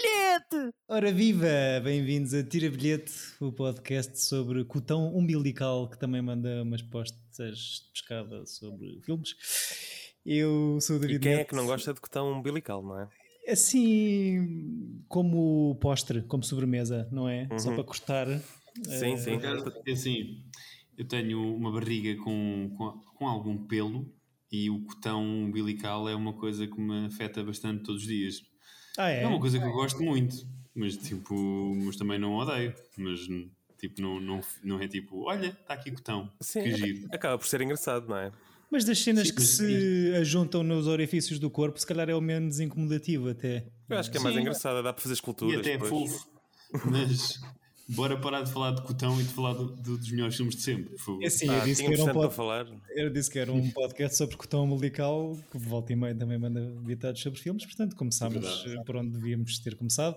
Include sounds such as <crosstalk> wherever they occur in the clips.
bilhete! Ora viva! Bem-vindos a Tira Bilhete, o podcast sobre cotão umbilical que também manda umas postas de pescada sobre filmes. Eu sou o David E quem é Neto. que não gosta de cotão umbilical, não é? Assim, como postre, como sobremesa, não é? Só para cortar. Sim, sim. É assim, eu tenho uma barriga com, com, com algum pelo e o cotão umbilical é uma coisa que me afeta bastante todos os dias. Ah, é? É uma coisa que eu gosto muito, mas tipo, mas também não odeio. Mas tipo, não, não, não é tipo, olha, está aqui cotão, Sim, que aca- giro. acaba por ser engraçado, não é? Mas das cenas Sim, que se ajuntam nos orifícios do corpo, se calhar é o menos incomodativo até. Eu acho que é mais Sim. engraçado, dá para fazer E esculturas. até é fofo, mas bora parar de falar de cotão e de falar do- do- dos melhores filmes de sempre. É assim, Ah, eu disse que tínhamos era um pod- falar. Eu disse que era um podcast sobre cotão umbilical, que volta e meia também manda ditados sobre filmes, portanto começámos Verdade. eh, por onde devíamos ter começado.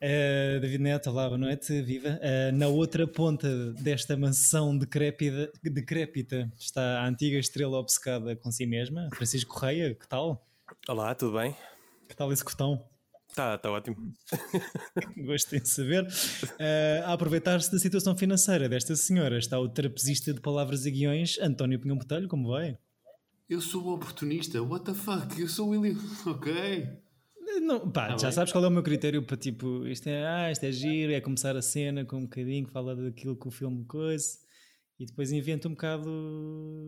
Eh, David Neto, olá, boa noite, viva. Eh, na outra ponta desta mansão decrépida, decrépita está a antiga estrela obcecada com si mesma, Francisco Correia, que tal? Olá, tudo bem? Que tal esse cotão? Tá, tá ótimo. <laughs> Gosto em saber. Eh, a aproveitar-se da situação financeira desta senhora está o trapezista de palavras e guiões, António Pinhão Botelho, como vai? Eu sou o oportunista, what the fuck? Eu sou o William, <laughs> ok. Não, pá, já bem. sabes qual é o meu critério para tipo, isto é, ah, isto é giro, é começar a cena com um bocadinho, fala daquilo que o filme coisa e depois inventa um bocado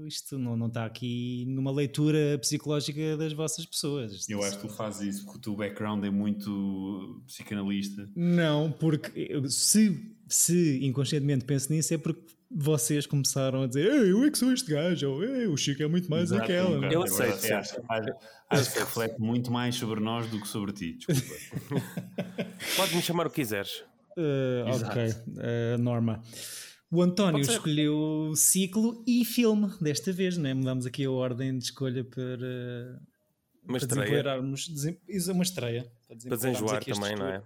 isto, não não está aqui numa leitura psicológica das vossas pessoas. Eu acho que tu fazes isso porque o teu background é muito psicanalista. Não, porque se, se inconscientemente penso nisso é porque vocês começaram a dizer Ei, eu é que sou este gajo, ou Ei, o Chico é muito mais Exato, aquela. um. Eu aceito. É, acho, acho- acho que reflete muito mais sobre nós do que sobre ti. Desculpa. <laughs> Podes-me chamar o que quiseres. Uh, ok, uh, Norma. O António escolheu ciclo e filme desta vez, né? Mudámos aqui a ordem de escolha para, Uma para desempoeirarmos. Desem... É uma estreia. Para Para desenjoar também, não é?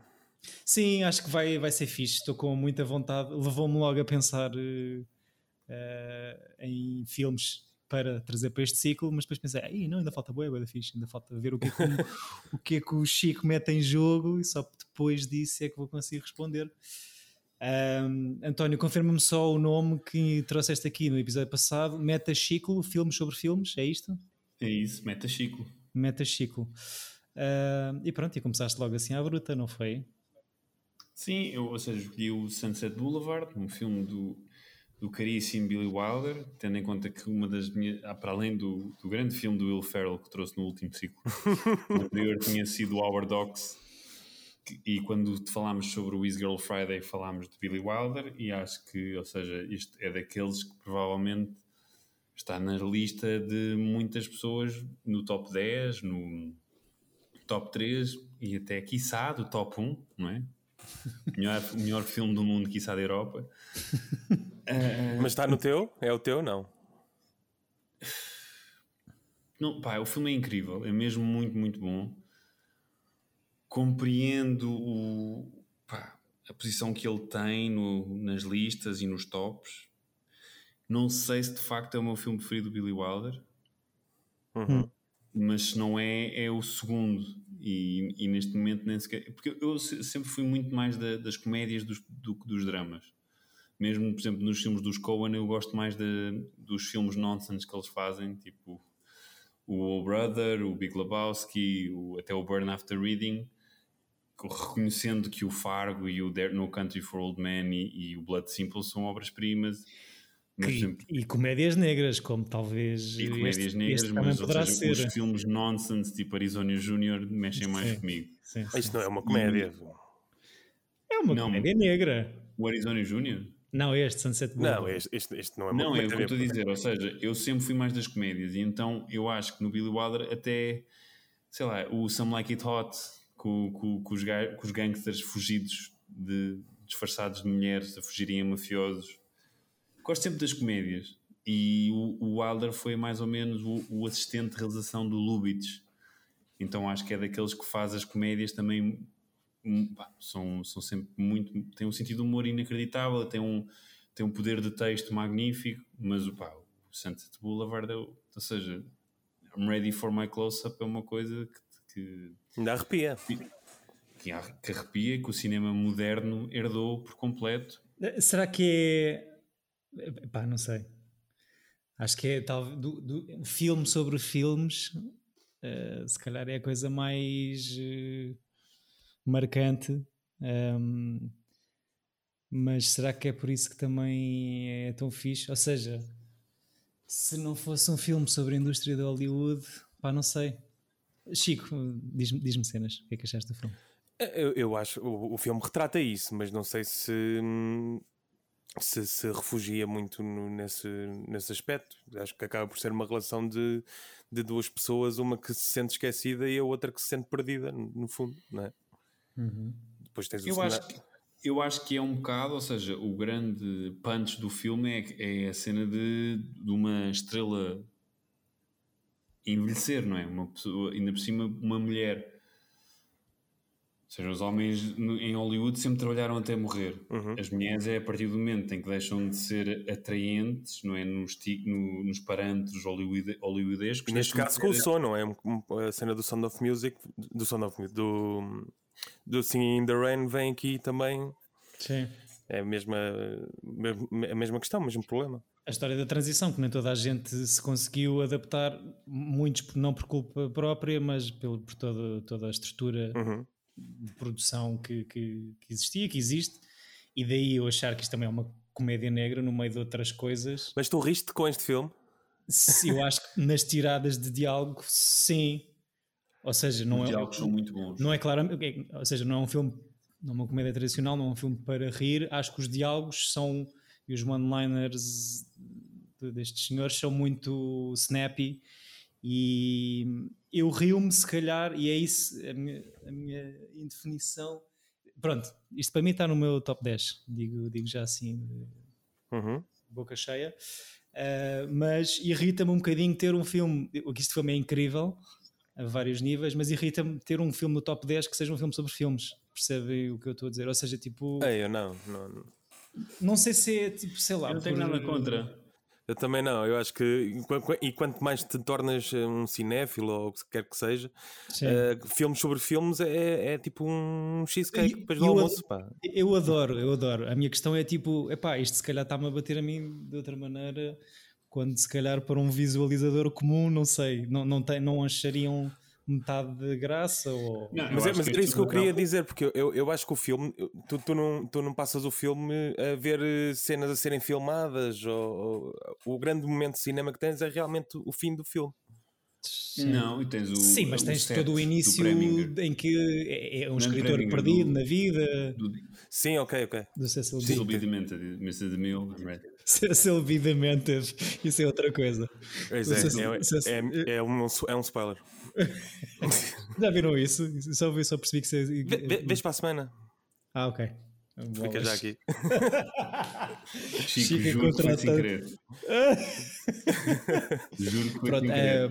Sim, acho que vai, vai ser fixe. Estou com muita vontade. Levou-me logo a pensar uh, uh, em filmes para trazer para este ciclo, mas depois pensei, "Ih, não, ainda falta boa, boa fixe, ainda falta ver o que, é que o, <laughs> o que é que o Chico mete em jogo e só depois disso é que vou conseguir responder. Ahm, António, confirma-me só o nome que trouxeste aqui no episódio passado, Meta Chico, filmes sobre filmes, é isto? É isso, meta Chico. Meta Chico. Ahm, e pronto, e começaste logo assim à bruta, não foi? Sim, eu, ou seja, escolhi o Sunset Boulevard, um filme do, do caríssimo Billy Wilder, tendo em conta que uma das minhas, ah, para além do, do grande filme do Will Ferrell que trouxe no último ciclo, o <laughs> anterior tinha sido o Our Dogs, e quando falámos sobre o His Girl Friday falámos de Billy Wilder, e acho que, ou seja, isto é daqueles que provavelmente está na lista de muitas pessoas no top 10, no top 3 e até, quiçá, do top 1, não é? <laughs> melhor, melhor filme do mundo, quiçá da Europa. <laughs> Mas está no teu? É o teu? Não. Não, pá, o filme é incrível, é mesmo muito, muito bom. Compreendo o, pá, a posição que ele tem no- nas listas e nos tops. Não sei se de facto é o meu filme preferido do Billy Wilder, mas se não é, é o segundo. E, e neste momento nem sequer. Porque eu se- sempre fui muito mais da- das comédias dos, do que dos dramas. Mesmo, por exemplo, nos filmes dos Coen, eu gosto mais de- dos filmes nonsense que eles fazem, tipo o Brother, o Big Lebowski, o, até o Burn After Reading, reconhecendo que o Fargo e o There No Country for Old Men e, e o Blood Simple são obras-primas. E, e comédias negras, como talvez e comédias este, negras, este mas ou poderá seja, ser. os filmes nonsense tipo Arizona Junior mexem mais Sim. comigo. Sim, sim. Isto não é uma comédia. É uma Não. comédia negra. O Arizona Junior? Não, este Sunset Boulevard. Não, este, este, este não é uma Não, é o comédia. que eu estou a dizer. Ou seja, eu sempre fui mais das comédias e então eu acho que no Billy Wilder até, sei lá, o Some Like It Hot com, com, com, os, com os gangsters fugidos de, disfarçados de mulheres a fugirem a mafiosos. Gosto sempre das comédias e o, o Wilder foi mais ou menos o, o assistente de realização do Lubitsch. Então acho que é daqueles que faz as comédias também hum, pá, são, são sempre muito. têm um sentido de humor inacreditável, têm um, têm um poder de texto magnífico, mas pá, o Sunset Boulevard, é, ou seja, I'm ready for my close-up é uma coisa que, que, Ainda arrepia. que que, arrepia que o cinema moderno herdou por completo. Eh, será que é. Pá, não sei. Acho que é tal, do, do, um filme sobre filmes, uh, se calhar é a coisa mais uh, marcante. Um, mas será que é por isso que também é tão fixe? Ou seja, se não fosse um filme sobre a indústria de Hollywood, pá, não sei. Chico, diz-me diz cenas, o que é que achaste do filme? Eu, eu acho, o, o filme retrata isso, mas não sei se, se, se refugia muito no, nesse, nesse aspecto. Acho que acaba por ser uma relação de, de duas pessoas, uma que se sente esquecida e a outra que se sente perdida, no, fundo, não é? Uhum. Depois tens eu acho que eu acho que é um bocado, ou seja, o grande punch do filme é, é a cena de, de uma estrela envelhecer, não é? Uma pessoa, ainda por cima, uma mulher. Ou seja, os homens em Hollywood sempre trabalharam até morrer. Uhum. As mulheres é a partir do momento em que deixam de ser atraentes, não é? Nos, no, nos parâmetros hollywood, hollywoodescos. Neste caso com o som, não é? A cena do Sound of Music, do Sound of Music, do do Singing in the Rain vem aqui também. Sim. É a mesma, a mesma questão, o mesmo problema. A história da transição, que nem toda a gente se conseguiu adaptar, muitos não por culpa própria, mas pelo, por toda, toda a estrutura uhum. de produção que, que, que, existia, que existe, e daí eu achar que isto também é uma comédia negra no meio de outras coisas. Mas tu riste com este filme? Eu acho que nas tiradas de diálogo, sim. Ou seja, não Os é. diálogos são muito bons. Não é claro, ou seja, não é um filme, não é uma comédia tradicional, não é um filme para rir. Acho que os diálogos são e os one-liners destes senhores são muito snappy e eu rio-me se calhar, e é isso a minha, a minha indefinição. Pronto, isto para mim está no meu top 10, digo, digo já assim, uhum. boca cheia. Uh, mas irrita-me um bocadinho ter um filme, que este filme é incrível, a vários níveis, mas irrita-me ter um filme no top 10 que seja um filme sobre filmes. Percebem o que eu estou a dizer? Ou seja, tipo. É, eu não, não. Não sei se é tipo, sei lá. Eu não tenho por... nada contra. Eu também não, eu acho que e quanto mais te tornas um cinéfilo ou o que quer que seja, uh, filmes sobre filmes é, é tipo um cheesecake depois do almoço. Pá. Eu adoro, eu adoro. A minha questão é tipo, epá, isto se calhar está-me a bater a mim de outra maneira quando se calhar para um visualizador comum, não sei, não, não, tem, não achariam metade de graça ou... Não, mas é, mas é isso que eu queria dizer, porque eu, eu acho que o filme, tu, tu, não, tu não passas o filme a ver eh, cenas a serem filmadas, ou, ou o grande momento de cinema que tens é realmente o fim do filme. Sim. Não, e tens o. Sim, mas tens todo o início em que é, é um escritor perdido do, na vida. Do, sim, ok, ok. Do Cecil B. Cecil B. Mr. DeMille. Cecil B. Demented. Isso é outra coisa. Pois é, Cecil, é, é, é, um, é um spoiler. <laughs> Já viram isso? Só, só percebi que você. Vês para a semana. Ah, ok. Fica já aqui. <laughs> Chico, Chico juro que foi sem querer. <laughs> juro que foi Pronto, sem querer. É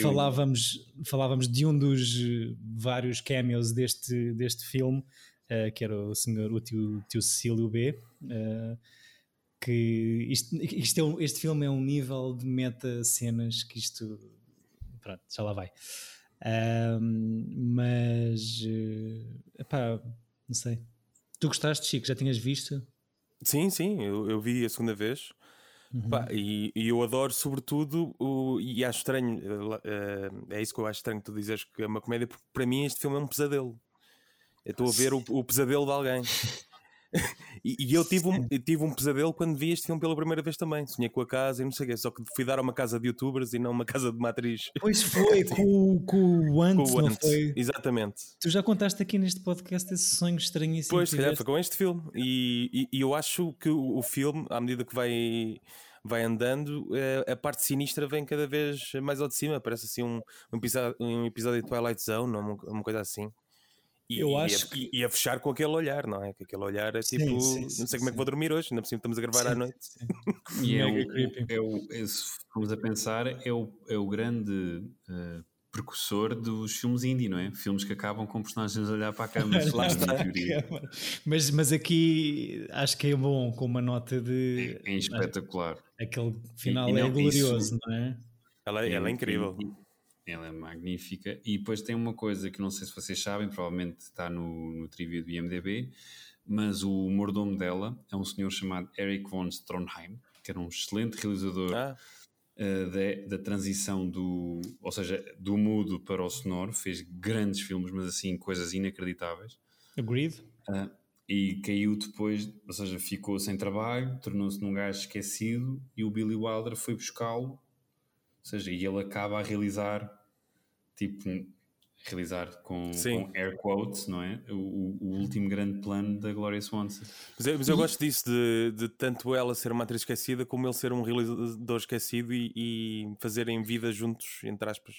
falávamos, falávamos de um dos vários cameos deste, deste filme, uh, que era o senhor, o tio, tio Cecílio B. Uh, que isto, isto é um, este filme é um nível de meta-cenas que isto. Pronto, já lá vai. mas. Uh, epá, não sei. Tu gostaste, Chico? Já tinhas visto? Sim, sim, eu, eu vi a segunda vez. Uhum. Pá, e, e, eu adoro, sobretudo, o, e acho estranho, uh, é isso que eu acho estranho tu dizes que é uma comédia, porque para mim este filme é um pesadelo. Eu estou a ver o, o pesadelo de alguém. <laughs> e, e, eu tive um, eu tive um pesadelo quando vi este filme pela primeira vez também. Sonhei com a casa e não sei o quê, só que fui dar a uma casa de youtubers e não uma <laughs> casa de uma atriz. Pois foi, <laughs> com, com o Ant, com o foi? Exatamente. Tu já contaste aqui neste podcast esse sonho estranhíssimo. Pois, se calhar foi com este filme. E, e, e, eu acho que o, o filme, à medida que vai vai andando, eh, a parte sinistra vem cada vez mais ao de cima. Parece assim um, um, episódio, um episódio de Twilight Zone, uma, uma coisa assim. E, eu acho e a, que... e a fechar com aquele olhar, não é? Que aquele olhar é tipo, sim, sim, não sei como é que vou dormir hoje, ainda por cima estamos a gravar à noite. <laughs> E é o, é o, é, se formos a pensar, é o, é o grande uh, precursor dos filmes indie, não é? Filmes que acabam com personagens a olhar para a câmera, lá está, mas, mas aqui acho que é bom, com uma nota de. É, é espetacular. Aquele final e, e não, é glorioso, isso, não é? Ela, ela é incrível. E, ela é magnífica. E depois tem uma coisa que não sei se vocês sabem, provavelmente está no, no trivia do IMDB, mas o mordomo dela é um senhor chamado Eric von Stronheim, que era um excelente realizador ah. uh, da, da transição do, ou seja, do mudo para o sonoro, fez grandes filmes, mas assim, coisas inacreditáveis. Agreed. Uh, e caiu depois, ou seja, ficou sem trabalho, tornou-se num gajo esquecido e o Billy Wilder foi buscá-lo, ou seja, e ele acaba a realizar, tipo, realizar com, com, air quotes, não é? O, o, último grande plano da Gloria Swanson. Mas, eu, mas eu gosto disso, de, de, tanto ela ser uma atriz esquecida como ele ser um realizador esquecido e, e fazerem vida juntos, entre aspas.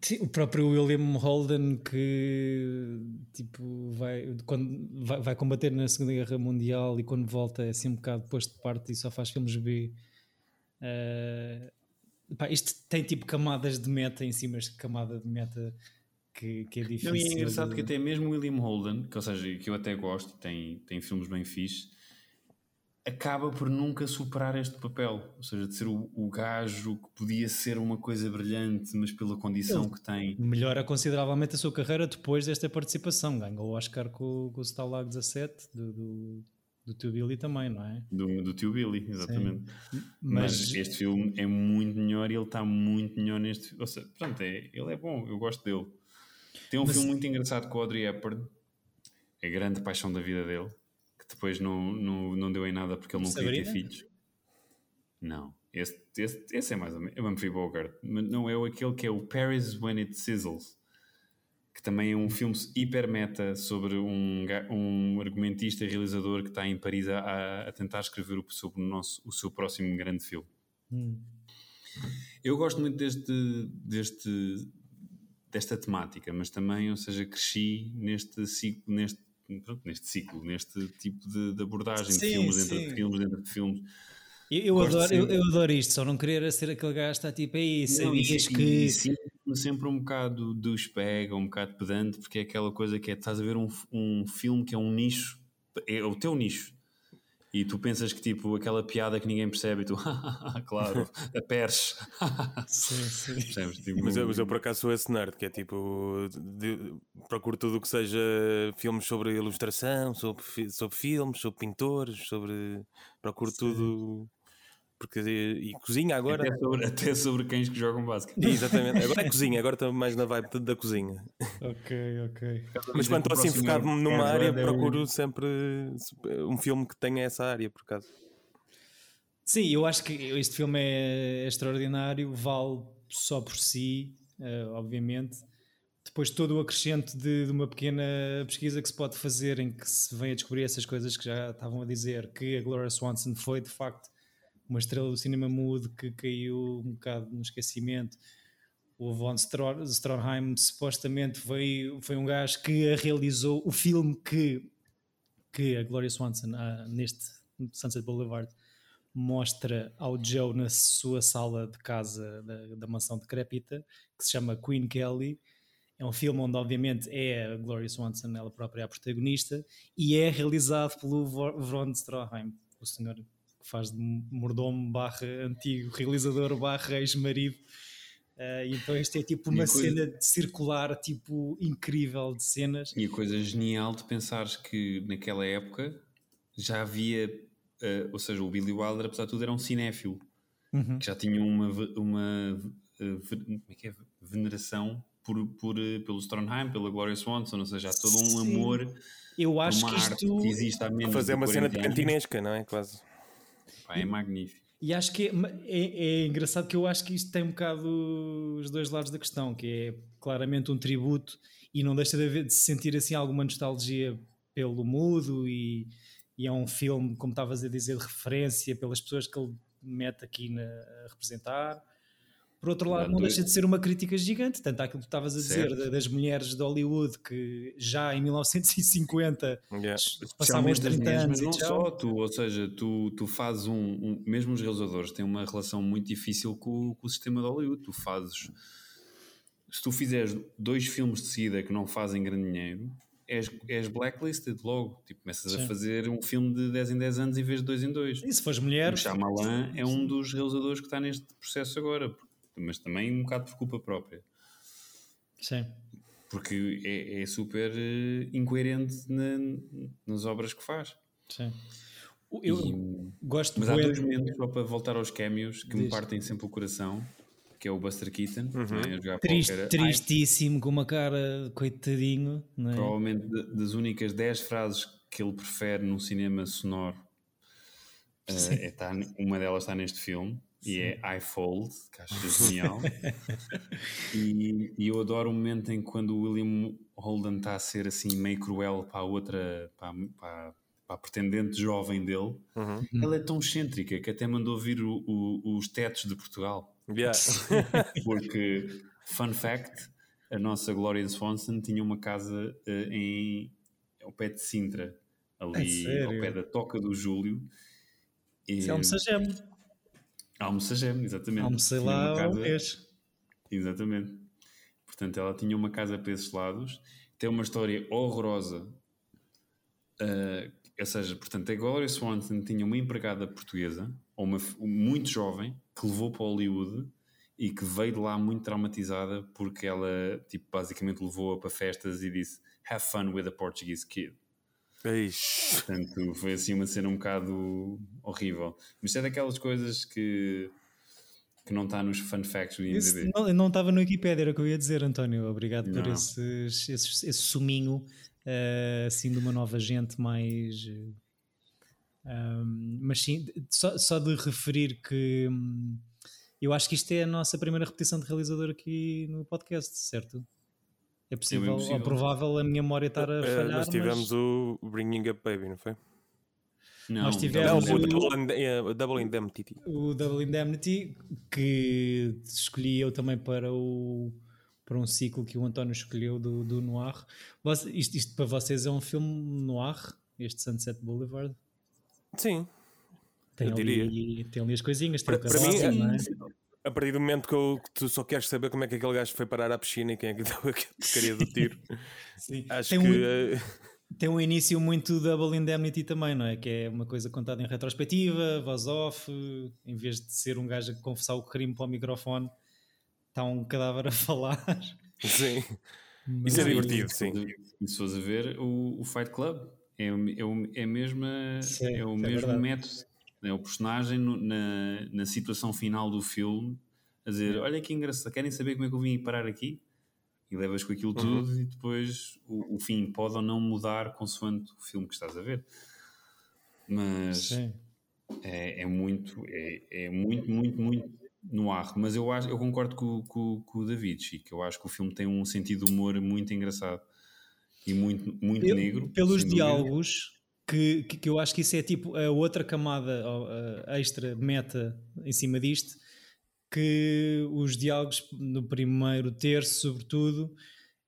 Sim, o próprio William Holden que tipo vai, quando, vai, vai, combater na Segunda Guerra Mundial e quando volta é assim um bocado posto de parte e só faz filmes B. Uh, pá, isto tem tipo camadas de meta em cima, de camada de meta que, que é difícil. Não, e é engraçado de... que até mesmo William Holden, que, ou seja, que eu até gosto, tem, tem filmes bem fixes, acaba por nunca superar este papel. Ou seja, de ser o, o gajo que podia ser uma coisa brilhante, mas pela condição Ele que tem. Melhora consideravelmente a sua carreira depois desta participação. Ganhou o Oscar com, com o Stalag 17 do, do, do Tio Billy também, não é? Do, do Tio Billy, exatamente. Mas... mas... este filme é muito melhor e ele está muito melhor neste. Ou seja, portanto, é, ele é bom, eu gosto dele. Tem um mas... filme muito engraçado com o Audrey Hepburn, é a grande paixão da vida dele depois não, não, não deu em nada porque ele não Sabrina? queria ter filhos. Não. Esse, esse, esse é mais ou menos. É o Humphrey Bogart. Mas não é aquele que é o Paris When It Sizzles. Que também é um filme hiper meta sobre um, um argumentista e realizador que está em Paris a, a tentar escrever sobre o, nosso, o seu próximo grande filme. Hum. Eu gosto muito deste, deste, desta temática, mas também, ou seja, cresci neste ciclo, neste pronto, neste ciclo, neste tipo de, de abordagem sim, de filmes sim. entre filmes, entre filmes. Eu, eu adoro, eu, eu, adoro isto, só não querer ser aquele gajo que está tipo aí, sabias que. E, e sempre um bocado dos pega, um bocado pedante, porque é aquela coisa que é: estás a ver um, um filme que é um nicho, é o teu nicho, e tu pensas que tipo aquela piada que ninguém percebe e tu, <laughs> claro, <laughs> a peres. sim, sim. <laughs> Tipo, mas, eu, mas eu por acaso sou esse nerd que é tipo, de, procuro tudo o que seja filmes sobre ilustração, sobre, sobre filmes, sobre pintores, sobre. Procuro sim. tudo porque, e, cozinha agora. Até <laughs> sobre, até sobre cães que jogam basquete. Exatamente, <laughs> agora é cozinha, agora estou mais na vibe da cozinha. Ok, ok. Mas quando estou assim focado numa área, é procuro sempre um filme que tenha essa área, por acaso. Sim, eu acho que este filme é extraordinário, vale só por si, uh, obviamente. Depois todo o acrescente de, de, uma pequena pesquisa que se pode fazer em que se vem a descobrir essas coisas que já estavam a dizer, que a Gloria Swanson foi de facto uma estrela do cinema mudo que caiu um bocado no esquecimento. O Von Stroheim supostamente foi, foi um gajo que realizou o filme que, que a Gloria Swanson, ah, neste Sunset Boulevard, mostra ao Joe na sua sala de casa da, da mansão decrépita, que se chama Queen Kelly. É um filme onde, obviamente, é a Gloria Swanson, ela própria, a protagonista, e é realizado pelo Von Stroheim, o senhor que faz de mordomo barra antigo realizador barra ex-marido. Uh, então este é tipo uma coisa... cena circular tipo incrível de cenas. E a coisa genial de pensares que naquela época já havia, uh, ou seja, o Billy Wilder apesar de tudo era um cinéfilo, uhum. que já tinha uma, uma uh, é que é? veneração por, por, pelo Stronheim, pela Gloria Swanson, ou seja, há todo um Sim. amor eu acho que isto... que existe há menos Fazer uma cena de cantinesca, não é? Quase. Pá, é magnífico. E acho que é, é, é, engraçado que eu acho que isto tem um bocado os dois lados da questão, que é claramente um tributo e não deixa de, haver, de se sentir assim alguma nostalgia pelo mudo e, e é um filme, como estavas a dizer, de referência pelas pessoas que ele mete aqui na, a representar por outro lado, não deixa de ser uma crítica gigante, tanto àquilo que tu estavas a dizer certo. das mulheres de Hollywood que já em 1950 yeah. passavam os 30 anos. Mas não só tu, ou seja, tu, tu fazes um, um, Mesmo os realizadores têm uma relação muito difícil com, com o sistema de Hollywood. Tu fazes. Se tu fizeres dois filmes de seguida que não fazem grande dinheiro, és, és blacklisted logo. Tipo, começas Sim. a fazer um filme de 10 em 10 anos em vez de 2 em 2. E se fores mulher. O Shyamalan é um dos realizadores que está neste processo agora, mas também um bocado por culpa própria. Sim. Porque é, é super uh, incoerente na, nas obras que faz. Sim. Eu E- gosto Mas há dois momentos, só para voltar aos cameos, que me Diz. partem sempre o coração, que é o Buster Keaton, é? jogar Triste, póquer. Ai, tristíssimo, com uma cara coitadinho, não é? provavelmente da- das únicas 10 frases que ele prefere num cinema sonoro, eh, Sim. é, tá- uma delas está neste filme, e é I Fold, que acho genial. <laughs> e, e eu adoro o momento em que quando o William Holden está a ser assim meio cruel para a outra, para, a- para, para a pretendente jovem dele, Uhum. ela é tão excêntrica que até mandou vir o- o- os tetos de Portugal. Yeah. <laughs> Porque, fun fact, a nossa Gloria Swanson tinha uma casa eh, em, ao pé de Sintra, ali sério? ao pé da Toca do Júlio. E, Isso é Almoçagem. Almoçagem, exatamente. Almocei Tinha lá uma um casa- mês. Exatamente. Portanto, ela tinha uma casa para esses lados, tem uma história horrorosa. ah, ou seja, portanto, a Gloria Swanson tinha uma empregada portuguesa, ou uma, muito jovem, que levou para Hollywood e que veio de lá muito traumatizada porque ela, tipo, basicamente levou-a para festas e disse Have fun with a Portuguese kid. Eish. Portanto, foi assim uma cena um bocado horrível. Mas é daquelas coisas que, que não está nos fun facts do IMDb. não, não estava no Wikipedia, era o que eu ia dizer, António. Obrigado por Não. esses, esses- esse suminho eh, assim de uma nova gente mais. eh, ahm, mas sim, só, só de referir que hum, eu acho que isto é a nossa primeira repetição de realizador aqui no podcast, certo? É possível, possível. ou provável a minha memória estar a Eh, falhar. nós tivemos mas o Bringing Up Baby, não foi? Não, Nós Não, tivemos o o- Double, Ind- eh, o Double Indemnity. o Double Indemnity, que escolhi eu também para o para um ciclo que o António escolheu do, do Noir. Isto, isto para vocês é um filme noir, este Sunset Boulevard? Sim. Tem, Eu ali, tem ali as coisinhas, tem Para- o para mim, não é? A partir do momento que, eu- que tu só queres saber como é que aquele gajo foi parar à piscina e quem é que <laughs> deu aquela porcaria do tiro, <laughs> Sim. acho Tem que. um- eh, Tem um início muito Double Indemnity também, não é? Que é uma coisa contada em retrospectiva, voz off, em vez de ser um gajo a confessar o crime para o microfone, está um cadáver a <laughs> falar. sim. Mas Isso é aí- divertido, sim. Se fores a ver, o, o Fight Club é, o- é, o- é, mesma, Sim, é o é mesmo verdade. método. É o personagem no- na, na situação final do filme a dizer: Olha que engraçado, querem saber como é que eu vim parar aqui? E levas com aquilo Uhum. tudo e depois o, o fim pode ou não mudar consoante o filme que estás a ver. Mas é, é muito, é, é muito, muito, muito no ar. Mas eu, acho, eu concordo com, com, com o David, que eu acho que o filme tem um sentido de humor muito engraçado e muito, muito Eu- negro. Pelos diálogos, que, que, eu acho que isso é tipo a outra camada a extra meta em cima disto, que os diálogos no primeiro terço, sobretudo,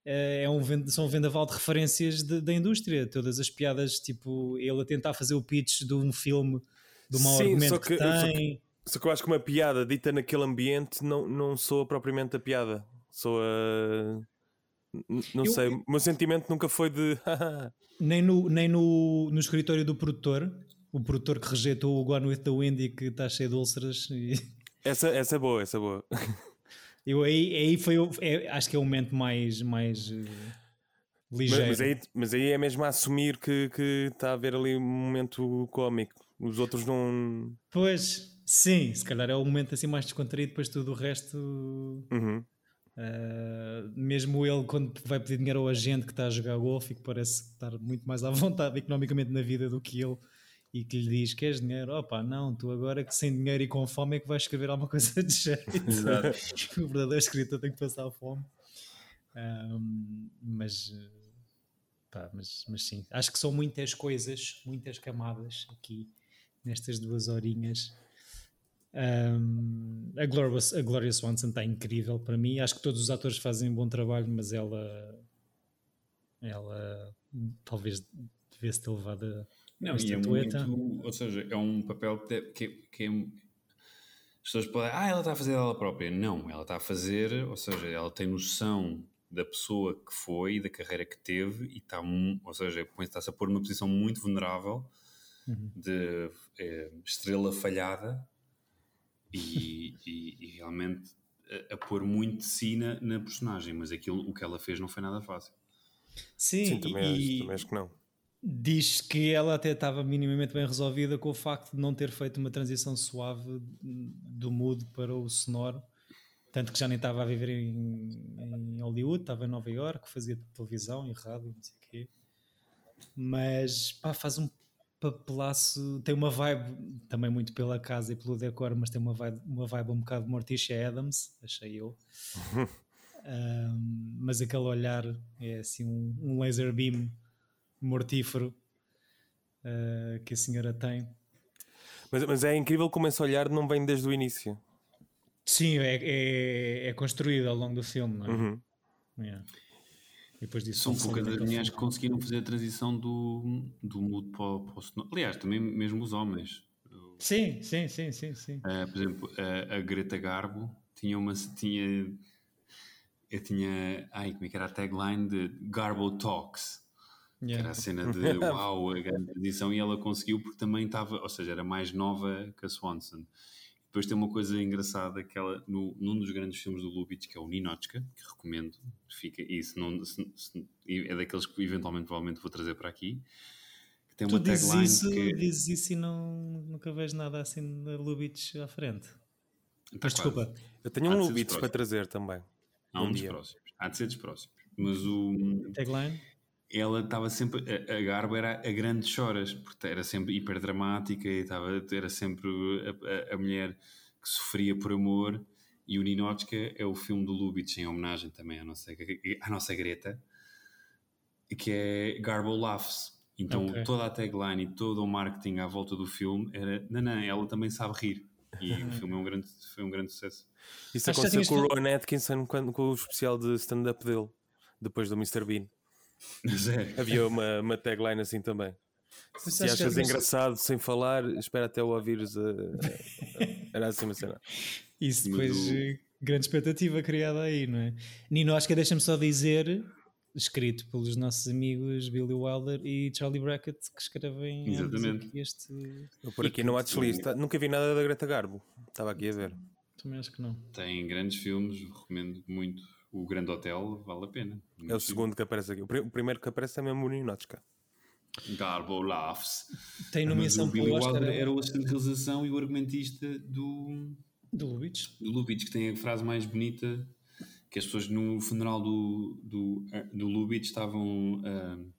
eh, é um, são um vendaval de referências de- da indústria. Todas as piadas, tipo, ele a tentar fazer o pitch de um filme, do mau Sim, argumento só que, que- só que- tem. Só que eu acho que uma piada dita naquele ambiente não, não soa propriamente a piada. Soa. Não Eu- sei, o meu sentimento nunca foi de. <laughs> Nem no, nem no, no escritório do produtor, o produtor que rejeitou o Gone with the Wind e que está cheio de úlceras. E... <laughs> essa, essa é boa, essa é boa. <laughs> Eu aí, aí foi, é- acho que é o momento mais, mais eh, Mas, ligeiro. mas aí, mas aí é mesmo a assumir que que está a haver ali um momento cómico. Os outros não. Pois, sim, se calhar é o momento assim mais descontraído, depois tudo o resto. Uhum. Eh, mesmo ele, quando vai pedir dinheiro ao agente que está a jogar golfe e que parece estar muito mais à <laughs> vontade economicamente na vida do que ele e que lhe diz: Queres dinheiro? Opa, não, tu agora que sem dinheiro e com fome é que vais escrever alguma <laughs> coisa de jeito. <laughs> o verdadeiro escritor tem que passar fome. Ahm, mas, pá, mas, mas sim, acho que são muitas coisas, muitas camadas aqui nestas duas horinhas. Ahm, a, Gloria, a Gloria Swanson está incrível para mim. Acho que todos os atores fazem um bom trabalho, mas ela, ela talvez devesse ter levado a, Não, e é muito, ou seja, é um papel que, que, é. As pessoas podem, ah, ela está a fazer ela própria. Não, ela está a fazer, ou seja, ela tem noção da pessoa que foi, da carreira que teve, e está, ou seja, está-se a pôr numa posição muito vulnerável Uhum. de eh, estrela falhada, e, e- e realmente a, a, pôr muito de si na, na, personagem, mas aquilo, o que ela fez não foi nada fácil. Sim, Sim também, e, acho, também acho que não. Diz que ela até estava minimamente bem resolvida com o facto de não ter feito uma transição suave do mudo para o sonoro. Tanto que já nem estava a viver em, em Hollywood, estava em Nova York, fazia televisão e rádio, não sei o quê. Mas pá, faz um papelaço, tem uma vibe também muito pela casa e pelo decor, mas tem uma vibe, uma vibe um bocado Morticia Adams, achei eu. <laughs> um, mas aquele olhar é assim um, um laser beam mortífero uh, que a senhora tem. Mas, mas, é incrível como esse olhar não vem desde o início. Sim, é, é, é construído ao longo do filme, não é? Uhum. Yeah. Depois disso São poucas as mulheres que conseguiram fazer a transição do, do mudo para, para o sonoro. Aliás, também mesmo os homens. Sim, sim, sim, sim. sim. Uh, por exemplo, a, a, Greta Garbo tinha uma. Tinha, eu tinha. Ai, como é que era a tagline de Garbo Talks. Yeah. Que era a cena de <laughs> uau, a grande transição, e ela conseguiu porque também estava, ou seja, era mais nova que a Swanson. Depois tem uma coisa engraçada que ela, no, num dos grandes filmes do Lubitsch, que é o Ninochka, que recomendo, fica, isso não, se, se, é daqueles que eventualmente provavelmente vou trazer para aqui. Que tem tu uma tagline isso, que... dizes isso e não, nunca vejo nada assim da Lubitsch à frente. Tá Mas desculpa. Eu tenho um Lubitsch para trazer também. Há um, um dos próximos. Há de ser dos próximos. Mas o... Tagline? Ela estava sempre. A, a Garbo era a grande choras, porque era sempre hiper dramática e estava, era sempre a, a, a, mulher que sofria por amor. E o Ninotchka é o filme do Lubitsch em homenagem também à nossa, à nossa Greta, que é Garbo Laughs. Então okay. toda a tagline e todo o marketing à volta do filme era: não, não, ela também sabe rir. E o <laughs> filme é um grande, foi um grande sucesso. Isso Acho aconteceu com o Rowan Atkinson quando, com o especial de stand-up dele, depois do Mr. Bean. <laughs> Havia uma, uma tagline assim também. Se achas engraçado sem falar, espera até o ouvires. A... Era assim uma cena. Isso depois, eh, grande expectativa criada aí, não é? Nino, acho que deixa-me só dizer, escrito pelos nossos amigos Billy Wilder e Charlie Brackett, que escrevem Exatamente. este. Eu por aqui no watchlist, nunca vi nada da Greta Garbo, estava aqui a ver. Também acho que não. Tem grandes filmes, recomendo muito o Grande Hotel vale a pena. É o segundo que aparece aqui. O primeiro que aparece é mesmo o Ninotchka. Garbo Laughs. Tem nomeação para o Oscar. Era o assistente de realização e o argumentista do... Do Lubitsch. Do Lubitsch, que tem a frase mais bonita que as pessoas no funeral do, do, do Lubitsch estavam... Uh,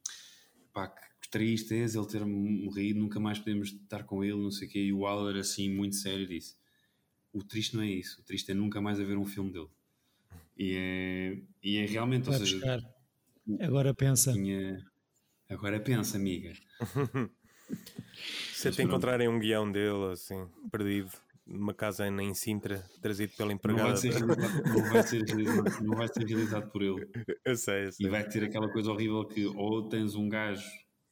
pá, que tristeza ele ter morrido, nunca mais podemos estar com ele, não sei o quê. E o Waller, assim, muito sério, disse... O triste não é isso. O triste é nunca mais haver um filme dele. E é, e é realmente. Vai ou seja, buscar. Agora pensa. Tinha, agora pensa, amiga. <laughs> Se te encontrarem um guião dele assim, perdido, numa casa em Sintra, trazido pela empregada. Não vai ser realizado, não vai ser realizado, não vai ser realizado por ele. <laughs> Eu sei, eu sei. E vai ter aquela coisa horrível que ou tens um gajo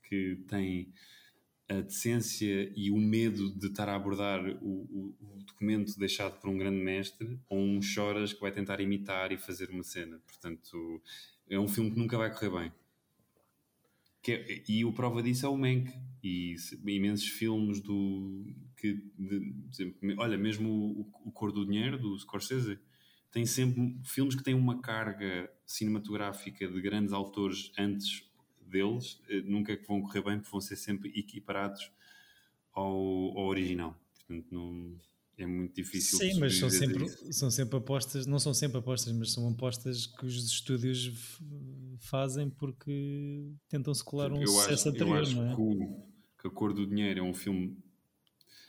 que tem a decência e o medo de estar a abordar o, o, o, documento deixado por um grande mestre, ou um choras que vai tentar imitar e fazer uma cena. Portanto, é um filme que nunca vai correr bem. É, e o prova disso é o Mank. E imensos filmes do. Que, de, olha, mesmo o, o Cor do Dinheiro, do Scorsese, tem sempre filmes que têm uma carga cinematográfica de grandes autores antes deles eh, nunca vão correr bem porque vão ser sempre equiparados ao, ao original. Portanto, não, é muito difícil. Sim, mas são sempre, são sempre apostas, não são sempre apostas, mas são apostas que os estúdios fazem porque tentam se colar um eu sucesso acho, anterior. Eu acho é? que, o, que A Cor do Dinheiro é um filme.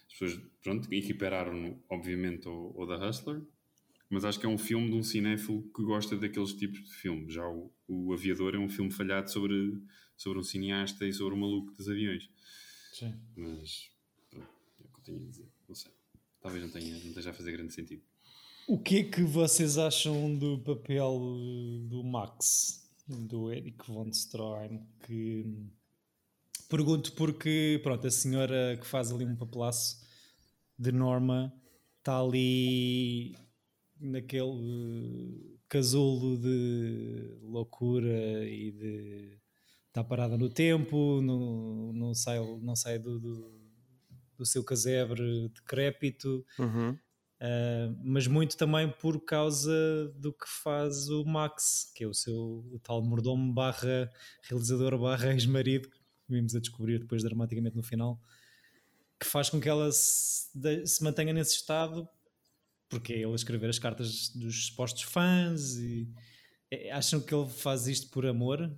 As pessoas, pronto, equipararam obviamente ao, ao da Hustler, mas acho que é um filme de um cinéfilo que gosta daqueles tipos de filmes. Já o, o Aviador é um filme falhado sobre, sobre um cineasta e sobre o maluco dos aviões. Sim. Mas pronto, é o que eu tenho a dizer. Não sei. Talvez não, tenha, não esteja a fazer grande sentido. O que é que vocês acham do papel do Max, do Eric von Stroheim? Que pergunto porque, pronto, a senhora que faz ali um papelaço de Norma está ali naquele casulo de loucura e de estar parada no tempo, não, não sai, não sai do, do, do seu casebre decrépito. Uhum. Uh, mas muito também por causa do que faz o Max, que é o seu o tal mordomo barra realizador barra <laughs> ex-marido, que vimos a descobrir depois dramaticamente no final, que faz com que ela se, se mantenha nesse estado, porque é ele a escrever as cartas dos supostos fãs e é, acham que ele faz isto por amor?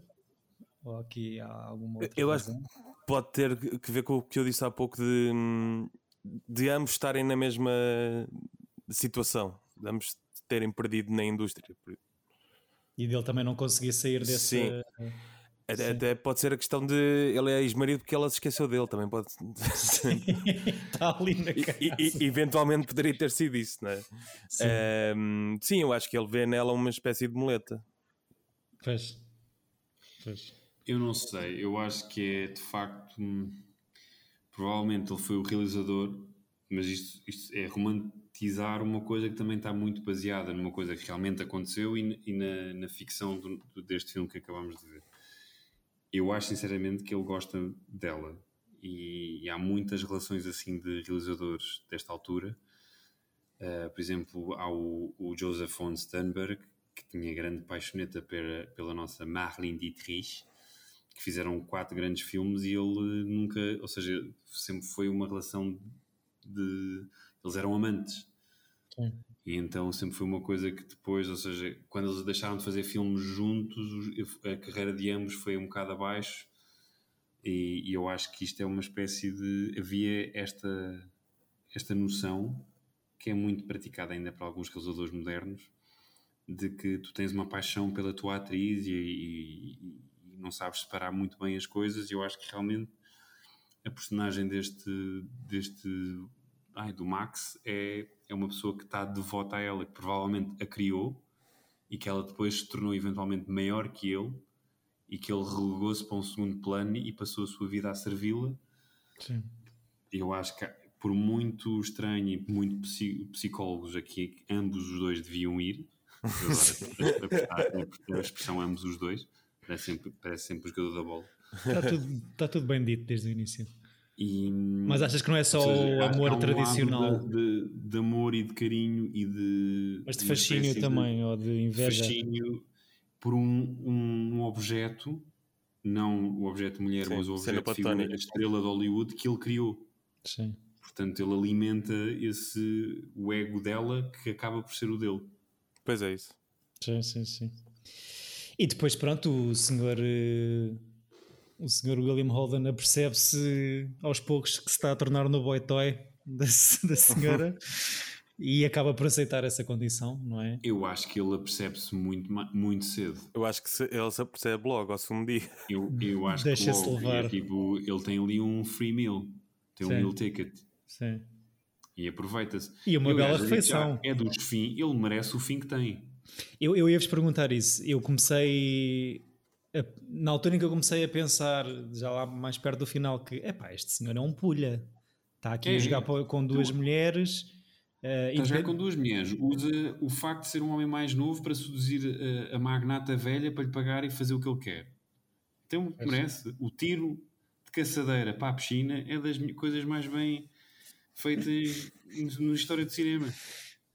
Ou aqui há alguma outra Eu razão? acho que pode ter que ver com o que eu disse há pouco de de ambos estarem na mesma situação, de ambos terem perdido na indústria. E dele também não conseguir sair desse. Sim. Até, até pode ser a questão de ele é ex-marido porque ela se esqueceu dele, também pode. <laughs> Está ali na casa. E, e, eventualmente poderia ter sido isso, não é? Sim. Um, sim, eu acho que ele vê nela uma espécie de muleta. Pois. Pois. Eu não sei, eu acho que é de facto provavelmente ele foi o realizador, mas isto, isto, é romantizar uma coisa que também está muito baseada numa coisa que realmente aconteceu e, e na, na, ficção do, do, deste filme que acabamos de ver. Eu acho sinceramente que ele gosta dela e, e há muitas relações assim de realizadores desta altura. Uh, por exemplo, há o, o, Joseph von Sternberg, que tinha grande paixoneta pela, pela nossa Marlene Dietrich, que fizeram quatro grandes filmes e ele nunca, ou seja, sempre foi uma relação de. Eles eram amantes. Sim. E então sempre foi uma coisa que depois, ou seja, quando eles deixaram de fazer filmes juntos, a carreira de ambos foi um bocado abaixo. E, e eu acho que isto é uma espécie de. Havia esta, esta noção que é muito praticada ainda para alguns realizadores modernos de que tu tens uma paixão pela tua atriz e, e, não sabes separar muito bem as coisas, e eu acho que realmente a personagem deste, deste ai, do Max é, é uma pessoa que está devota a ela, que provavelmente a criou e que ela depois se tornou eventualmente maior que ele e que ele relegou-se para um segundo plano e passou a sua vida a servi-la. Eu acho que por muito estranho e muito psicólogos aqui, ambos os dois deviam ir. Agora, <laughs> a, expressão ambos os dois Parece sempre, parece sempre o jogador da bola. Está tudo, está tudo bem dito desde o início. E, Mas achas que não é só seja, o amor um tradicional? De, de, de, amor e de carinho e de. Mas de fascínio também, de, ou de inveja. Fascínio por um, um objeto, não o objeto mulher, Sim, mas o objeto figura, a estrela de Hollywood que ele criou. Sim. Portanto, ele alimenta esse, o ego dela que acaba por ser o dele. Pois é isso. Sim, sim, sim. E depois, pronto, o senhor, uh, o senhor William Holden apercebe-se aos poucos que se está a tornar no boy toy da, da senhora <laughs> e acaba por aceitar essa condição, não é? Eu acho que ele apercebe-se muito, muito cedo. Eu acho que se, ele se apercebe logo ao segundo dia. Eu, eu acho que logo, levar. É, tipo, ele tem ali um free meal, tem Sim. um meal ticket. Sim. E aproveita-se. E uma bela refeição. É dos fim, ele merece o fim que tem. Eu, eu ia-vos perguntar isso. Eu comecei. A, na altura em que eu comecei a pensar, já lá mais perto do final, que epá, este senhor é um pulha. Está aqui é, a jogar é. com duas tu, mulheres. Uh, está a jogar com duas mulheres. Usa o facto de ser um homem mais novo para seduzir a, a magnata velha para lhe pagar e fazer o que ele quer. Então merece. O tiro de caçadeira para a piscina é das coisas mais bem feitas na história do cinema.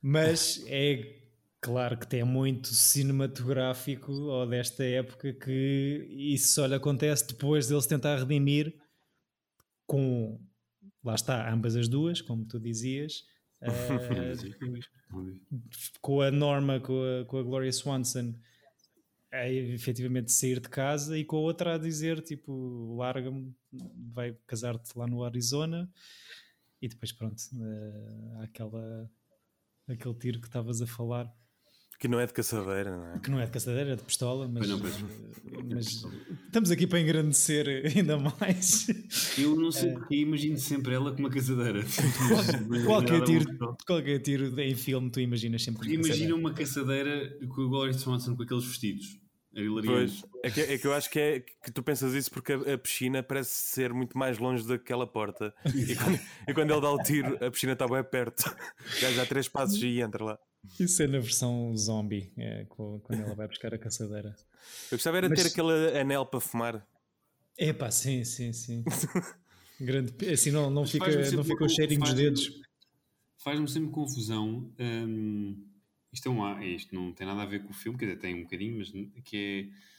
Mas é Claro que tem muito cinematográfico ou desta época que isso só lhe acontece depois deles tentar redimir com lá está, ambas as duas, como tu dizias, uh, <laughs> com a Norma, com a, com a Gloria Swanson a efetivamente sair de casa e com a outra a dizer tipo larga-me, vai casar-te lá no Arizona. E depois pronto, uh, há aquela aquele tiro que estavas a falar que não é de caçadeira, não é? Que não é de caçadeira, é de pistola, mas, não, mas estamos aqui para engrandecer <laughs> ainda mais. Eu não sei porque imagino sempre ela com uma caçadeira. <laughs> qualquer, tiro, qualquer tiro em filme tu imaginas sempre Imagina uma caçadeira com o Gloria Swanson com aqueles vestidos. Pois, é que, é que eu acho que é que tu pensas isso porque a, a piscina parece ser muito mais longe daquela porta. E quando, e quando ele dá o tiro, a piscina está bem perto. <laughs> Já há três passos e entra lá. Isso é na versão zombie, é, quando ela vai buscar a caçadeira. Eu gostava era Mas... ter aquele anel para fumar. É pá, sim, sim, sim. <laughs> Grande, assim não, não fica, não fica o cheirinho dos dedos. faz-me sempre confusão. Um, isto, é um, isto não tem nada a ver com o filme, quer dizer, tem um bocadinho, mas que é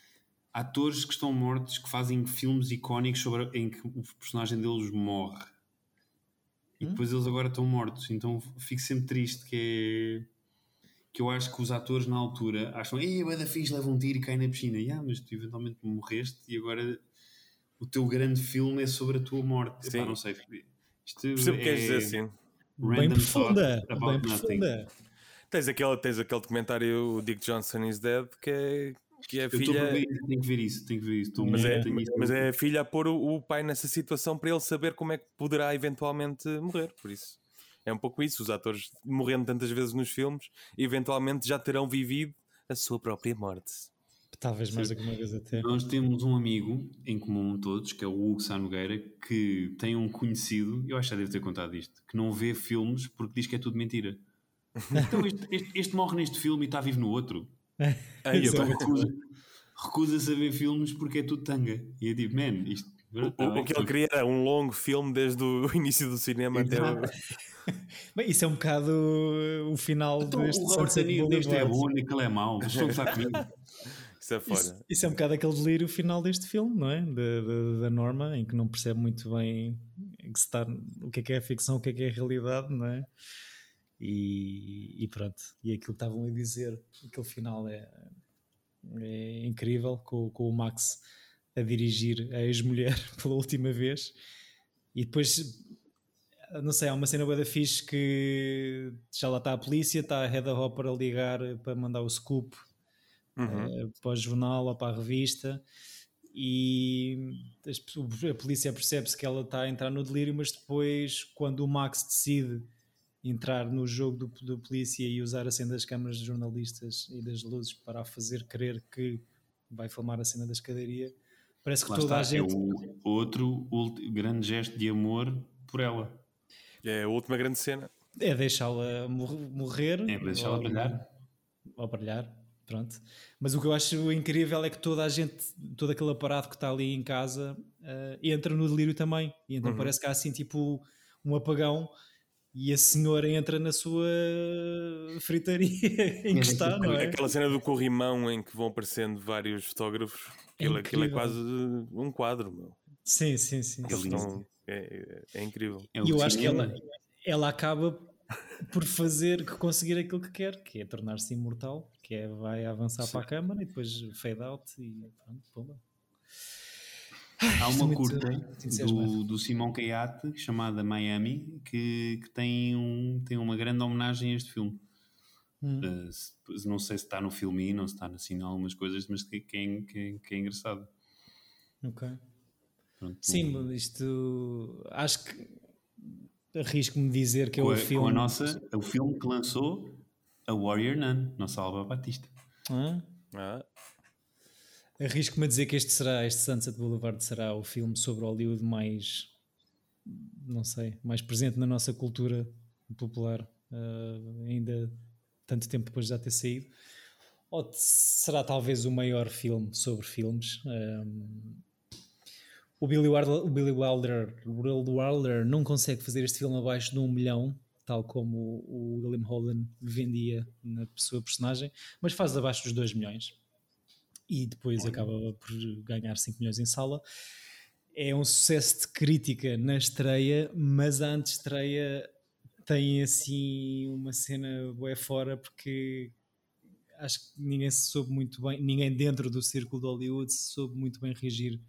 atores que estão mortos que fazem filmes icónicos sobre, em que o personagem deles morre e hum? depois eles agora estão mortos. Então fico sempre triste que é que eu acho que os atores na altura acham, ei, a da fixe leva um tiro e cai na piscina. Yeah, mas tu eventualmente morreste e agora o teu grande filme é sobre a tua morte. Epá, não sei. Isto Percebo é... queres dizer assim. Bem profunda. Bem profunda. Tens aquele, tens aquele documentário o Dick Johnson is Dead que é, que é a filha. Tenho que ver isso, tenho que ver isso. Mas, é, mas é a filha a pôr o, o, pai nessa situação para ele saber como é que poderá eventualmente morrer. Por isso é um pouco isso. Os atores morrendo tantas vezes nos filmes, eventualmente já terão vivido a sua própria morte. Talvez mais do que uma vez até. Nós temos um amigo em comum todos, que é o Hugo Sá Nogueira, que tem um conhecido, eu acho que já deve ter contado isto, que não vê filmes porque diz que é tudo mentira. <laughs> Então este, este, este, morre neste filme e está vivo no outro. <laughs> Aí, então recusa, recusa-se a ver filmes porque é tudo tanga. E é tipo, man, isto. O, o, que ele queria era um longo filme desde o <laughs> início do cinema até o... <laughs> Bem, isso é um bocado o final então, deste o Sunset Boulevard. é bom, aquele é mau. Estou a comigo. <laughs> Isso é fora. Isso, isso, é um bocado aquele delírio final deste filme, não é? Da, Norma, em que não percebe muito bem que está, o que é que é a ficção, o que é que é a realidade, não é? E, e pronto, e aquilo que estavam a dizer, aquele final é, é incrível, com, com o Max a dirigir a ex-mulher <laughs> pela última vez, e depois, não sei, há uma cena boa da fixe que já lá está a polícia, está a Heather Hopper a ligar para mandar o scoop uhum. uh, para o jornal ou para a revista, e a polícia percebe-se que ela está a entrar no delírio, mas depois, quando o Max decide entrar no jogo do, do polícia e usar a cena das câmaras de jornalistas e das luzes para fazer crer que vai filmar a cena da escadaria. Parece que Lá toda está, a é gente. É o outro grande gesto de amor por ela. É a última grande cena. É deixá-la morrer. É deixá-la brilhar. Ou brilhar, pronto. Mas o que eu acho incrível é que toda a gente, todo aquele aparato que está ali em casa, uh, entra no delírio também. E então uhum. parece que há assim tipo um apagão e a senhora entra na sua fritaria <laughs> em que está, não é? Aquela cena do corrimão em que vão aparecendo vários fotógrafos, é aquilo, aquilo é quase um quadro, meu. Sim, sim, sim. Estão, é, é, incrível. É e eu acho que ela, ela acaba por fazer, conseguir aquilo que quer, que é tornar-se imortal, que é vai avançar sim. para a câmara e depois fade out e pronto, pumba. Há uma curta do, do Simão Caiate chamada Miami que, que tem, um, tem uma grande homenagem a este filme. Hum. Uh, não sei se está no filme não se está assim em algumas coisas, mas que, que, é, que, que é engraçado. Ok. Pronto, Sim, isto acho que arrisco-me dizer que é o filme. Com a nossa, o filme que lançou a Warrior Nun, nossa Alba Batista. Ah. ah. Arrisco-me a dizer que este será, este Sunset Boulevard será o filme sobre Hollywood mais, não sei, mais presente na nossa cultura popular, uh, ainda tanto tempo depois de já ter saído. Ou será talvez o maior filme sobre filmes. Um, o Billy Wilder, o Billy Wilder, o Wilder não consegue fazer este filme abaixo de um milhão, tal como o William Holden vendia na sua personagem, mas faz abaixo dos 2 milhões e depois Olha. acaba por ganhar 5 milhões em sala. É um sucesso de crítica na estreia, mas a antestreia tem assim uma cena boa fora porque acho que ninguém se soube muito bem, ninguém dentro do círculo de Hollywood se soube muito bem reagir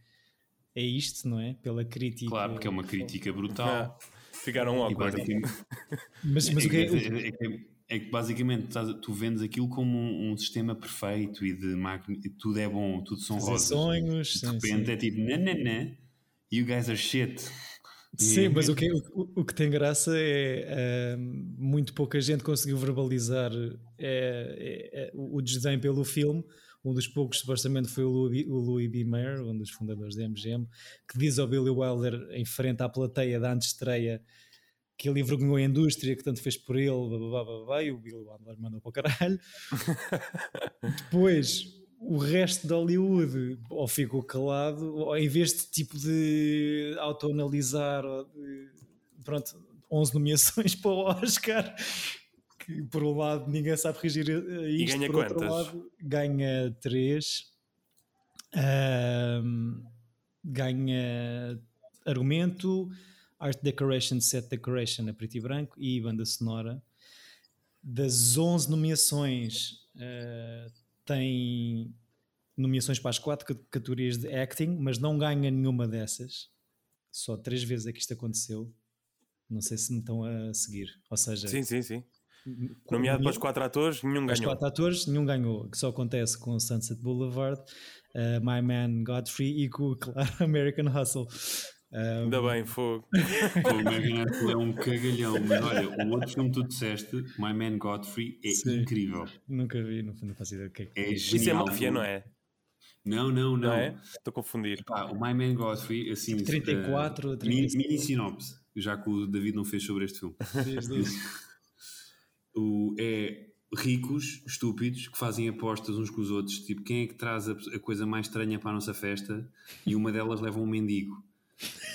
a isto, não é? Pela crítica. Claro, porque é uma crítica brutal. Ficaram awkward. Mas, mas o que é, é, é, é que basicamente tu vendes aquilo como um, um sistema perfeito e de máquina, tudo é bom, tudo são rosas. sonhos. De repente sim, sim. é tipo, nananã, you guys are shit. Sim, mas o que, o, o, que tem graça é uh, muito pouca gente conseguiu verbalizar é, é, é, o desdém pelo filme. Um dos poucos, supostamente, foi o Louis, o Louis B. Mayer, um dos fundadores da MGM, que diz ao Billy Wilder, em frente à plateia da antestreia, que ele envergonhou a indústria que tanto fez por ele, blá, blá, blá, blá, e o Bill Wandler mandou para o caralho. <laughs> Depois, o resto de Hollywood ou ficou calado, ou em vez de tipo de autoanalisar, pronto, 11 nomeações <laughs> para o Oscar. Que por um lado ninguém sabe reagir a isto. E ganha por quantas? outro lado, ganha 3. ganha argumento, art decoration, set decoration a preto e branco e banda sonora. Das 11 nomeações, uh, tem nomeações para as quatro categorias de acting, mas não ganha nenhuma dessas. Só três vezes é que isto aconteceu. Não sei se me estão a seguir. Ou seja, sim, sim, sim. Nomeado para os quatro atores, nenhum ganhou. Os quatro atores, nenhum ganhou. Que só acontece com Sunset Boulevard, uh, My Man Godfrey e com, claro, <laughs> American Hustle. Um... Ainda bem, fogo. <laughs> é um cagalhão, mas olha, o outro filme que tu disseste, My Man Godfrey, é Sim. incrível. Nunca vi, não, não faço ideia do que é. que É Isso é máfia, não é? Não, não, não. Não é? Estou a confundir. Pá, o My Man Godfrey, assim. 34, uh, 35. mini, mini sinopse, já que o David não fez sobre este filme. <laughs> O, é ricos, estúpidos, que fazem apostas uns com os outros, tipo quem é que traz a, a coisa mais estranha para a nossa festa, e uma delas leva um mendigo.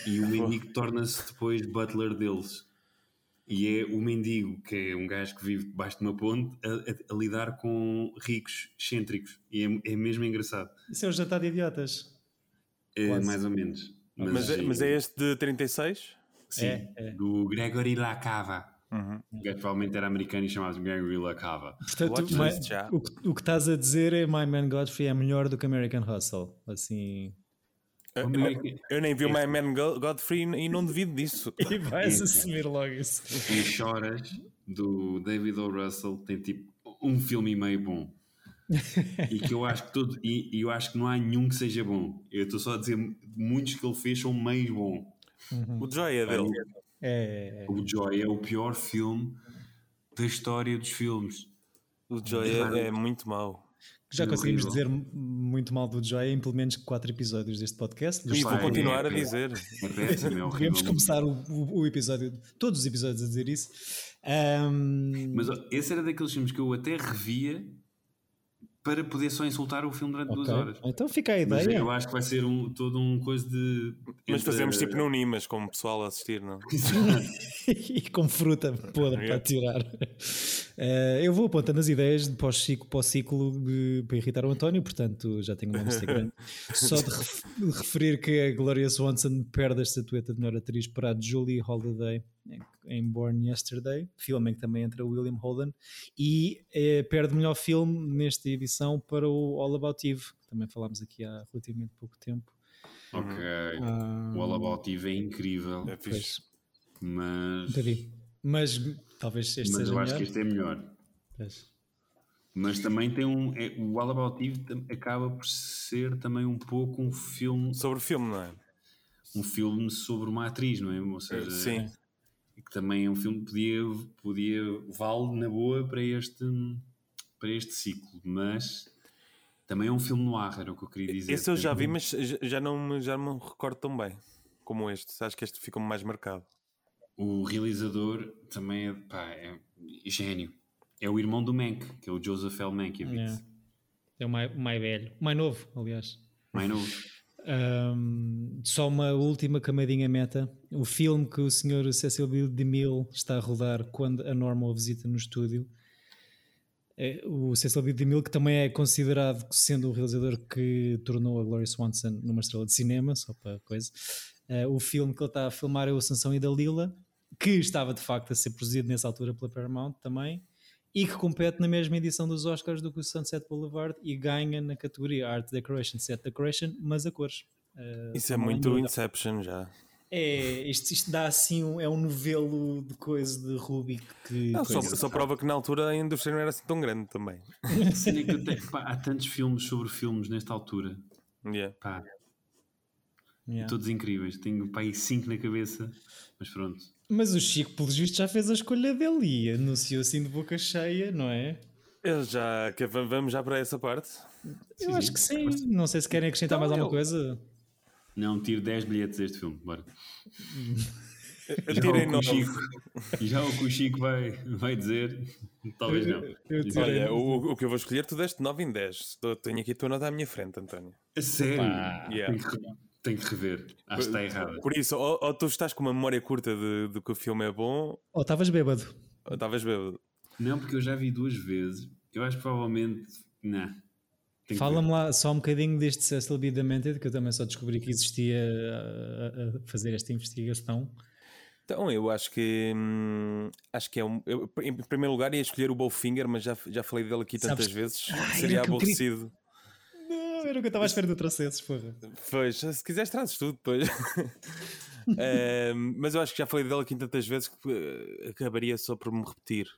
E o <laughs> mendigo torna-se depois butler deles. E é o mendigo, que é um gajo que vive debaixo de uma ponte, a, a- a lidar com ricos excêntricos. E é, é mesmo engraçado. Isso é o jantar de idiotas. É, Quase. mais ou menos. Mas, é, mas é este de 36? Sim, É, é. do Gregory Lacava. Uhum. O gajo provavelmente era americano e chamava-se Gregory Lacava. Portanto, Watch ma- list já. o, que, o que estás a dizer é My Man Godfrey é melhor do que American Hustle. Assim. Eu, American- eu nem vi o My Man Go- Godfrey e não devido disso. <laughs> E vais assumir logo isso. E Choras, do David O. Russell, tem tipo um filme e meio bom. e que eu acho que todo, e, e eu acho que não há nenhum que seja bom. Eu estou só a dizer, muitos que ele fez são meio bom. O Joy é dele. É, O Joy é o pior filme da história dos filmes. O Joy é, é muito mau. Já É conseguimos horrível. dizer muito mal do Joy em pelo menos 4 episódios deste podcast. E vou continuar é a dizer. É péssimo, é horrível. Devemos começar o, o- o episódio, todos os episódios a dizer isso. Ahm, Mas esse era daqueles filmes que eu até revia para poder só insultar o filme durante duas ok. horas. Então fica a Mas ideia. eu acho que vai ser um, todo um coisa de. Mas entre- fazemos tipo no Nimas, como pessoal a assistir, não? <laughs> <laughs> e com fruta podre para tirar. Eh, eu vou apontando as ideias de pós-ciclo, pós-ciclo de- para irritar o António, portanto já tenho uma lista grande. <laughs> Só de, ref- de referir que a Gloria Swanson perde a estatueta de melhor atriz para a Julie Holiday em- Born Yesterday, filme em que também entra o William Holden, e eh, perde melhor filme nesta edição para o All About Eve, que também falámos aqui há relativamente pouco tempo. Ok. Ah, O All About Eve é incrível, É fixe. mas. Mas talvez este mas seja eu acho melhor. que este é melhor. Pois. Mas também tem um. é- o All About Eve acaba por ser também um pouco um filme, Sobre o filme, não é? um filme sobre uma atriz, não é? Ou seja, Sim. Que também é um filme que podia, podia vale na boa para este, para este ciclo, mas também é um filme no ar, era o que eu queria dizer. Esse eu já vi, mas já- não, me- já não me recordo tão bem como este. Acho que este ficou mais marcado. O realizador também é, pá, é gênio. É o irmão do Mank, que é o Joseph L. Mankiewicz. É. É o mais, o mais velho, o mais novo, aliás. Mais novo. Ahm, só uma última camadinha meta. O filme que o Sr. Cecil B. DeMille está a rodar quando a Norma o visita no estúdio. É, o Cecil B. DeMille, que também é considerado sendo o realizador que tornou a Gloria Swanson numa estrela de cinema, só para coisa. Eh, o filme que ele está a filmar é o Sansão e Dalila, que estava de facto a ser produzido nessa altura pela Paramount também, e que compete na mesma edição dos Oscars do que o Sunset Boulevard e ganha na categoria Art Decoration, Set Decoration, mas a cores. Eh, Isso é muito não- Inception já. É, isto, isto dá assim um, é um novelo de coisa de Rubik que Não, só, só prova que na altura a indústria não era assim tão grande também. Cena é que pá, há tantos filmes sobre filmes nesta altura. Yeah. Pá, Yeah. todos incríveis. Tenho pá, aí cinco na cabeça, mas pronto. Mas o Chico, pelo visto, já fez a escolha dele e anunciou assim de boca cheia, não é? Eu já, v- vamos já para essa parte. Eu acho que sim. Não sei se querem acrescentar Então, mais alguma eu- coisa. Não, tiro 10 bilhetes deste filme. Bora. O nove. Chico, já o que o Chico vai, vai dizer, talvez não. Eu Olha, o, o que eu vou escolher, tu deste 9 em 10. Estou- Tenho aqui a tua nota à minha frente, António. A sério? Yeah. Tenho, que, rever. Acho que está errada. Por isso, ou, ou, tu estás com uma memória curta de, de que o filme é bom, ou estavas bêbado. Ou estavas bêbado. Não, porque eu já vi duas vezes. Eu acho que provavelmente. Não. Fala-me lá só um bocadinho deste Cecil B. Demented, que eu também só descobri que existia a, a fazer esta investigação. Então, eu acho que hum, acho que é um. Eu, em primeiro lugar, ia escolher o Bowfinger, mas já, já falei dele aqui tantas Sabes? vezes. Ah, seria aborrecido. Queria... Eu nunca estava à espera do Tracesses, porra. Pois, se quiseres, trazes tudo depois. <laughs> mas eu acho que já falei dele aqui tantas vezes que uh, acabaria só por me repetir.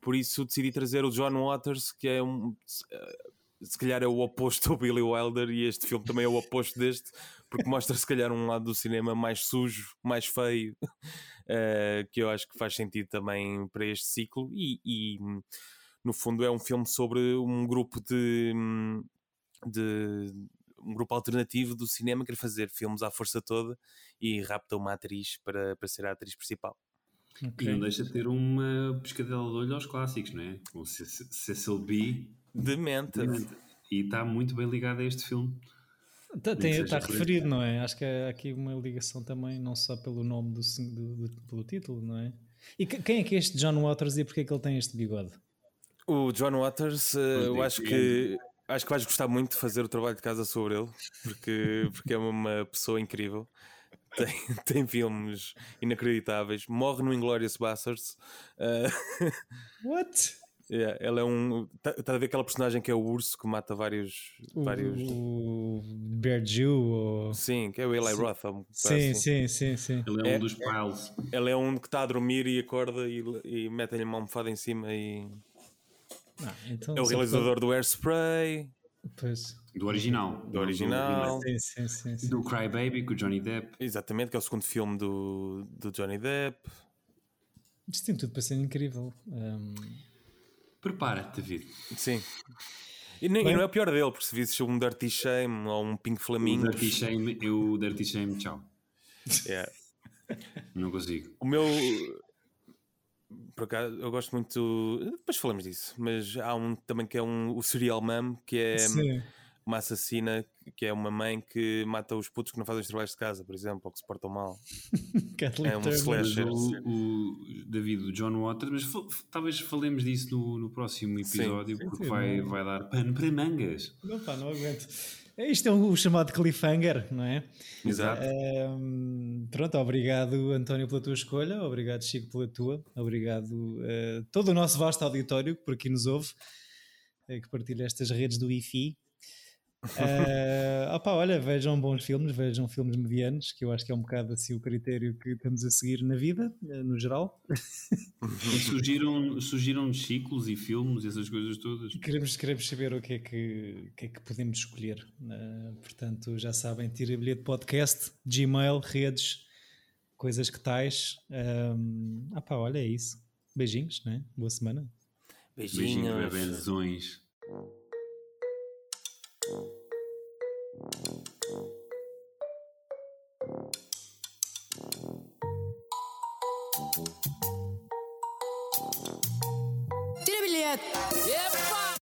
Por isso decidi trazer o John Waters, que é um. Uh, se calhar é o oposto do Billy Wilder, e este filme também é o oposto deste, porque mostra se calhar um lado do cinema mais sujo, mais feio, uh, <laughs> que eu acho que faz sentido também para este ciclo. E, e, no fundo é um filme sobre um grupo de, de um grupo alternativo do cinema que quer fazer filmes à força toda e rapta uma atriz para, para ser a atriz principal. Okay. E não deixa de ter uma pescadela de olho aos clássicos, não é? O Cecil B. Demente. E está muito bem ligado a este filme. Está, tem, está referido, não é? Acho que há aqui uma ligação também, não só pelo nome do, do, do pelo título, não é? E quem é que é este John Waters e porquê é que ele tem este bigode? O John Waters, uh, eu acho que acho que vais gostar muito de fazer o trabalho de casa sobre ele, porque, porque é uma pessoa incrível. Tem, <laughs> tem filmes inacreditáveis. Morre no Inglorious Bastards. Uh... <laughs> What? Yeah, ela é um. Está tá a ver aquela personagem que é o urso que mata vários. O, vários... o Bear Jew? Ou... Sim, que é o Eli sim. Roth. Sim, sim, sim, sim. Ele é, é um dos piles. Ele é um que está a dormir e acorda e, e mete-lhe uma almofada em cima e. Ah, então é o realizador do Airspray. Pois. Do original. Do original. Sim, sim, sim, sim. Do Cry Baby com o Johnny Depp. Exatamente, que é o segundo filme do, do Johnny Depp. Isto tem tudo para ser incrível. Um... Prepara-te, David. Sim. E, nem, Bem, e não é o pior dele, porque se visses um Dirty Shame ou um Pink Flamingo. O Dirty Shame, eu, Dirty Shame, tchau. Yeah. <laughs> Não consigo. O meu. Por acaso, eu gosto muito. Depois falamos disso, mas há um também que é um, o Serial Mom, que é. Sim uma assassina que é uma mãe que mata os putos que não fazem os trabalhos de casa, por exemplo, ou que se portam mal. <laughs> é um slasher. O, o, David, o John Waters, mas talvez falemos disso no, no próximo episódio, sim, porque sim, vai, vai dar pano para mangas. Não, pá, não aguento. É, isto é o chamado cliffhanger, não é? Exato. pronto, obrigado António pela tua escolha, obrigado Chico pela tua, obrigado uh, todo o nosso vasto auditório que por aqui nos ouve, uh, que partilha estas redes do IFI. Uh, opa, olha, vejam bons filmes, vejam filmes medianos, que eu acho que é um bocado assim o critério que estamos a seguir na vida, eh, no geral. <laughs> E surgiram, surgiram ciclos e filmes, essas coisas todas. Queremos, queremos saber o que é que, que, é que podemos escolher. Uh, portanto, já sabem, tira bilhete podcast, Gmail, redes, coisas que tais. Um, opa, olha, é isso. Beijinhos, né? Boa semana. Beijinhos. Beijinhos. Tira bilhete! Epa!